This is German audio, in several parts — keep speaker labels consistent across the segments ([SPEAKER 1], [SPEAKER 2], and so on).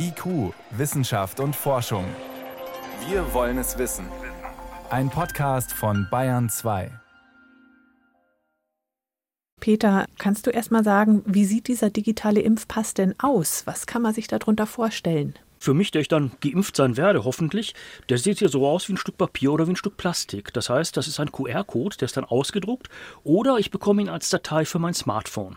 [SPEAKER 1] IQ, Wissenschaft und Forschung. Wir wollen es wissen. Ein Podcast von Bayern 2.
[SPEAKER 2] Peter, kannst du erst mal sagen, wie sieht dieser digitale Impfpass denn aus? Was kann man sich darunter vorstellen?
[SPEAKER 3] Für mich, der ich dann geimpft sein werde, hoffentlich, der sieht hier so aus wie ein Stück Papier oder wie ein Stück Plastik. Das heißt, das ist ein QR-Code, der ist dann ausgedruckt oder ich bekomme ihn als Datei für mein Smartphone.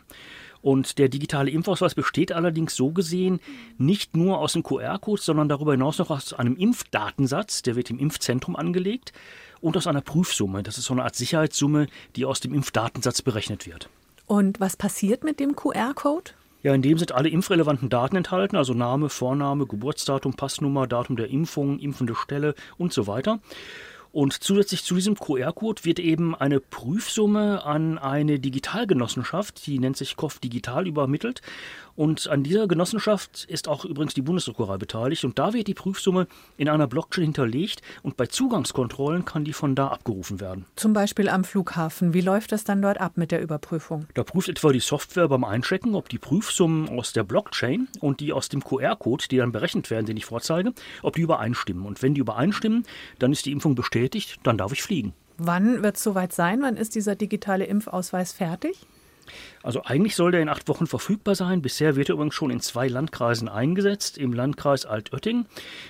[SPEAKER 3] Und der digitale Impfausweis besteht allerdings so gesehen nicht nur aus dem QR-Code, sondern darüber hinaus noch aus einem Impfdatensatz, der wird im Impfzentrum angelegt, und aus einer Prüfsumme. Das ist so eine Art Sicherheitssumme, die aus dem Impfdatensatz berechnet wird.
[SPEAKER 2] Und was passiert mit dem QR-Code?
[SPEAKER 3] Ja, in dem sind alle impfrelevanten Daten enthalten, also Name, Vorname, Geburtsdatum, Passnummer, Datum der Impfung, impfende Stelle und so weiter. Und zusätzlich zu diesem QR-Code wird eben eine Prüfsumme an eine Digitalgenossenschaft, die nennt sich KOF Digital, übermittelt. Und an dieser Genossenschaft ist auch übrigens die Bundesdruckerei beteiligt. Und da wird die Prüfsumme in einer Blockchain hinterlegt und bei Zugangskontrollen kann die von da abgerufen werden.
[SPEAKER 2] Zum Beispiel am Flughafen. Wie läuft das dann dort ab mit der Überprüfung?
[SPEAKER 3] Da prüft etwa die Software beim Einchecken, ob die Prüfsummen aus der Blockchain und die aus dem QR-Code, die dann berechnet werden, den ich vorzeige, ob die übereinstimmen. Und wenn die übereinstimmen, dann ist die Impfung bestätigt, dann darf ich fliegen.
[SPEAKER 2] Wann wird es soweit sein? Wann ist dieser digitale Impfausweis fertig?
[SPEAKER 3] Also eigentlich soll der in acht Wochen verfügbar sein. Bisher wird er übrigens schon in zwei Landkreisen eingesetzt, im Landkreis Altötting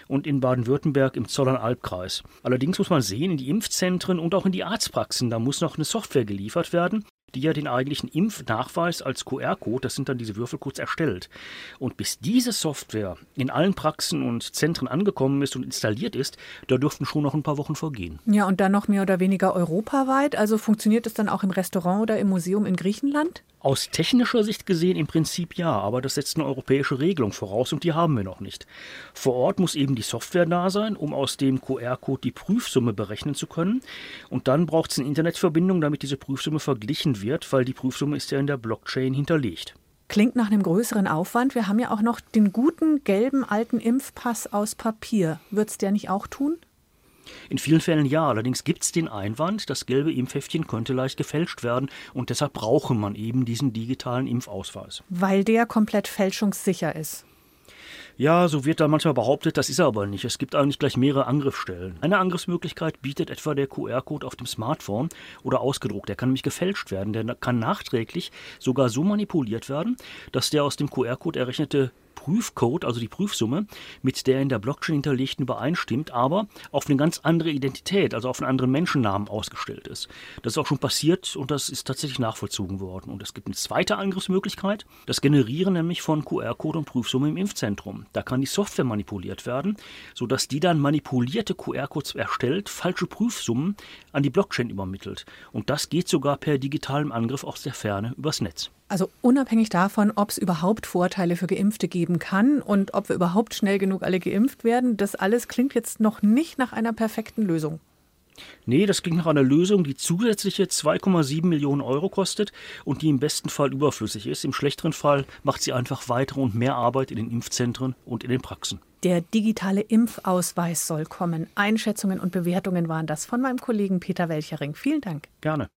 [SPEAKER 3] und in Baden-Württemberg im Zollern-Albkreis. Allerdings muss man sehen, in die Impfzentren und auch in die Arztpraxen, da muss noch eine Software geliefert werden, die ja den eigentlichen Impfnachweis als QR-Code, das sind dann diese Würfelcodes, erstellt. Und bis diese Software in allen Praxen und Zentren angekommen ist und installiert ist, da dürften schon noch ein paar Wochen vergehen.
[SPEAKER 2] Ja, und dann noch mehr oder weniger europaweit. Also funktioniert es dann auch im Restaurant oder im Museum in Griechenland?
[SPEAKER 3] Aus technischer Sicht gesehen im Prinzip ja, aber das setzt eine europäische Regelung voraus und die haben wir noch nicht. Vor Ort muss eben die Software da sein, um aus dem QR-Code die Prüfsumme berechnen zu können. Und dann braucht es eine Internetverbindung, damit diese Prüfsumme verglichen wird, weil die Prüfsumme ist ja in der Blockchain hinterlegt.
[SPEAKER 2] Klingt nach einem größeren Aufwand. Wir haben ja auch noch den guten gelben alten Impfpass aus Papier. Wird es der nicht auch tun?
[SPEAKER 3] In vielen Fällen ja, allerdings gibt es den Einwand, das gelbe Impfheftchen könnte leicht gefälscht werden und deshalb brauche man eben diesen digitalen Impfausweis.
[SPEAKER 2] Weil der komplett fälschungssicher ist.
[SPEAKER 3] Ja, so wird da manchmal behauptet, das ist er aber nicht. Es gibt eigentlich gleich mehrere Angriffsstellen. Eine Angriffsmöglichkeit bietet etwa der QR-Code auf dem Smartphone oder ausgedruckt. Der kann nämlich gefälscht werden. Der kann nachträglich sogar so manipuliert werden, dass der aus dem QR-Code errechnete Prüfcode, also die Prüfsumme, mit der in der Blockchain hinterlegten übereinstimmt, aber auf eine ganz andere Identität, also auf einen anderen Menschennamen ausgestellt ist. Das ist auch schon passiert und das ist tatsächlich nachvollzogen worden. Und es gibt eine zweite Angriffsmöglichkeit, das Generieren nämlich von QR-Code und Prüfsumme im Impfzentrum. Da kann die Software manipuliert werden, sodass die dann manipulierte QR-Codes erstellt, falsche Prüfsummen an die Blockchain übermittelt. Und das geht sogar per digitalem Angriff aus der Ferne übers Netz.
[SPEAKER 2] Also unabhängig davon, ob es überhaupt Vorteile für Geimpfte geben kann und ob wir überhaupt schnell genug alle geimpft werden, das alles klingt jetzt noch nicht nach einer perfekten Lösung.
[SPEAKER 3] Nee, das klingt nach einer Lösung, die zusätzliche 2,7 Millionen Euro kostet und die im besten Fall überflüssig ist. Im schlechteren Fall macht sie einfach weitere und mehr Arbeit in den Impfzentren und in den Praxen.
[SPEAKER 2] Der digitale Impfausweis soll kommen. Einschätzungen und Bewertungen waren das von meinem Kollegen Peter Welchering. Vielen Dank.
[SPEAKER 3] Gerne.